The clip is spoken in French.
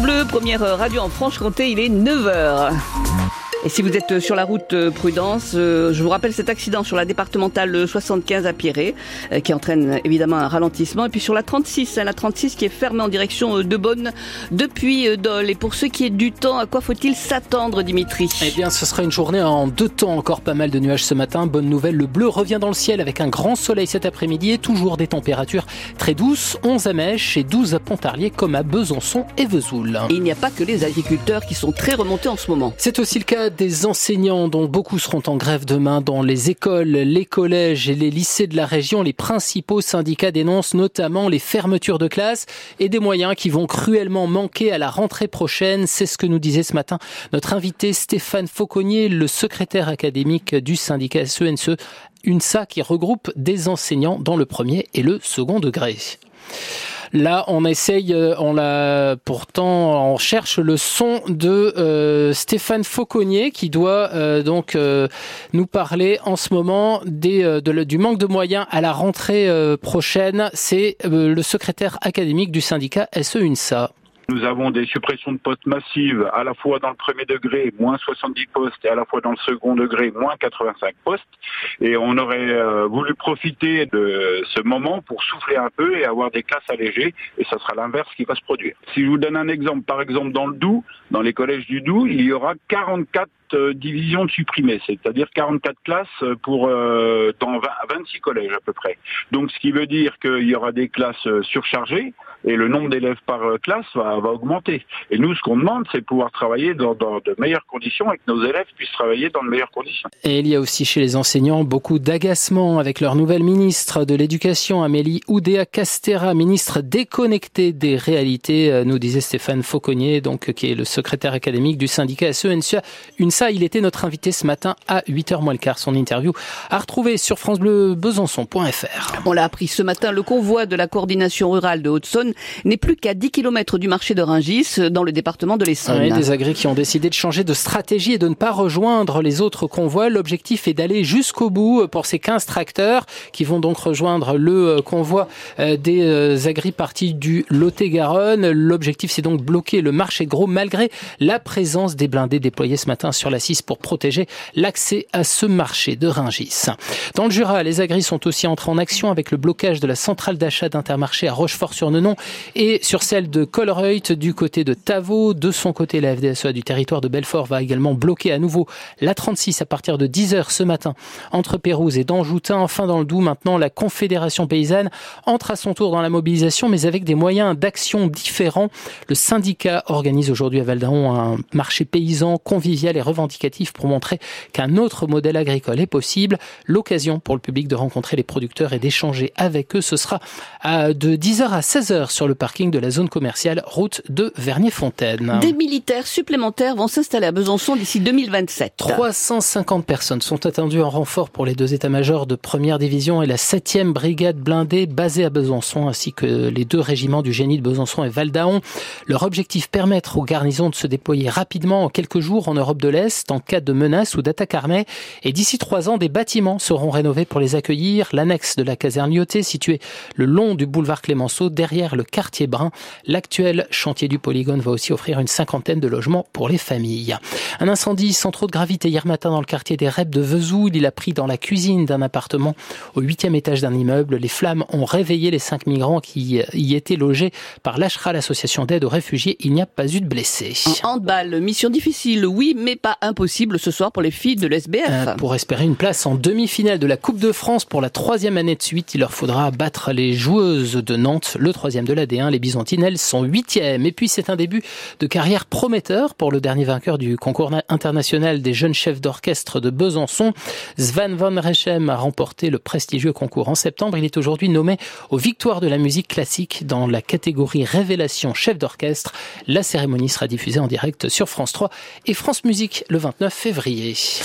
Bleu, première radio en Franche-Comté, il est 9h. Et si vous êtes sur la route euh, Prudence, euh, je vous rappelle cet accident sur la départementale 75 à Pierret, euh, qui entraîne évidemment un ralentissement. Et puis sur la 36, hein, la 36 qui est fermée en direction de Bonne depuis Dole. Et pour ce qui est du temps, à quoi faut-il s'attendre, Dimitri? Eh bien, ce sera une journée en deux temps. Encore pas mal de nuages ce matin. Bonne nouvelle, le bleu revient dans le ciel avec un grand soleil cet après-midi et toujours des températures très douces. 11 à Mèche et 12 à Pontarlier, comme à Besançon et Vesoul. il n'y a pas que les agriculteurs qui sont très remontés en ce moment. C'est aussi le cas des enseignants dont beaucoup seront en grève demain dans les écoles, les collèges et les lycées de la région. Les principaux syndicats dénoncent notamment les fermetures de classes et des moyens qui vont cruellement manquer à la rentrée prochaine. C'est ce que nous disait ce matin notre invité Stéphane Fauconnier, le secrétaire académique du syndicat SENSE, UNSA qui regroupe des enseignants dans le premier et le second degré. Là, on essaye, euh, on l'a pourtant, on cherche le son de euh, Stéphane Fauconnier qui doit euh, donc nous parler en ce moment des, du manque de moyens à la rentrée prochaine. C'est le secrétaire académique du syndicat SE-UNSA. Nous avons des suppressions de postes massives, à la fois dans le premier degré, moins 70 postes, et à la fois dans le second degré, moins 85 postes. Et on aurait euh, voulu profiter de ce moment pour souffler un peu et avoir des classes allégées, et ça sera l'inverse qui va se produire. Si je vous donne un exemple, par exemple dans le Doubs, dans les collèges du Doubs, il y aura 44 euh, divisions supprimées, c'est-à-dire 44 classes pour euh, dans 26 collèges à peu près. Donc ce qui veut dire qu'il y aura des classes surchargées, et le nombre d'élèves par euh, classe va, augmenter. Et nous, ce qu'on demande, c'est pouvoir travailler dans, de meilleures conditions et que nos élèves puissent travailler dans de meilleures conditions. Et il y a aussi chez les enseignants beaucoup d'agacement avec leur nouvelle ministre de l'Éducation, Amélie Oudéa Castera, ministre déconnectée des réalités, euh, nous disait Stéphane Fauconnier, donc, qui est le secrétaire académique du syndicat SENSA. UNSA, il était notre invité ce matin à 8h moins le quart. Son interview à retrouver sur francebleubesançon.fr. On l'a appris ce matin, le convoi de la coordination rurale de Haute-Saône n'est plus qu'à 10 km du marché de Ringis, dans le département de l'Essonne. Oui, des agris qui ont décidé de changer de stratégie et de ne pas rejoindre les autres convois. L'objectif est d'aller jusqu'au bout pour ces 15 tracteurs qui vont donc rejoindre le euh, convoi euh, des euh, agris partis du Lot-et-Garonne. L'objectif, c'est donc bloquer le marché gros malgré la présence des blindés déployés ce matin sur la 6 pour protéger l'accès à ce marché de Ringis. Dans le Jura, les agris sont aussi entrés en action avec le blocage de la centrale d'achat d'Intermarché à Rochefort-sur-Nenon et sur celle de Colreuth du côté de Tavaux. De son côté, la FDSEA du territoire de Belfort va également bloquer à nouveau la 36 à partir de 10h ce matin entre Pérouse et Danjoutin. Enfin, dans le Doubs, maintenant, la Confédération paysanne entre à son tour dans la mobilisation, mais avec des moyens d'action différents. Le syndicat organise aujourd'hui à Valdaon un marché paysan convivial et revendicatif pour montrer qu'un autre modèle agricole est possible. L'occasion pour le public de rencontrer les producteurs et d'échanger avec eux, ce sera de 10h à 16h sur le parking de la zone commerciale route de Vernier-Fontaine. Des militaires supplémentaires vont s'installer à Besançon d'ici 2027. 350 personnes sont attendues en renfort pour les deux états-majors de première division et la 7e brigade blindée basée à Besançon ainsi que les deux régiments du génie de Besançon et Valdaon. Leur objectif permettre aux garnisons de se déployer rapidement en quelques jours en Europe de l'Est en cas de menace ou d'attaque armée. Et d'ici trois ans, des bâtiments seront rénovés pour les accueillir. L'annexe de la caserne Lyoté située le long du boulevard Clémenceau derrière le quartier brun. L'actuel chantier du polygone va aussi offrir une cinquantaine de logements pour les familles. Un incendie sans trop de gravité hier matin dans le quartier des Reps de Vesoul. Il a pris dans la cuisine d'un appartement au huitième étage d'un immeuble. Les flammes ont réveillé les cinq migrants qui y étaient logés par l'Ashra, l'association d'aide aux réfugiés. Il n'y a pas eu de blessés. En handball, mission difficile, oui, mais pas impossible ce soir pour les filles de l'SBF. Euh, pour espérer une place en demi-finale de la Coupe de France pour la troisième année de suite, il leur faudra battre les joueuses de Nantes, le troisième de la D1. Les Byzantines, elles, sont huitièmes. Et puis, c'est un début de carrière prometteur pour le dernier vainqueur du concours international des jeunes chefs d'orchestre de Besançon. Svan van Rechem a remporté le prestigieux concours en septembre. Il est aujourd'hui nommé aux victoires de la musique classique dans la catégorie Révélation chef d'orchestre. La cérémonie sera diffusée en direct sur France 3 et France Musique le 29 février.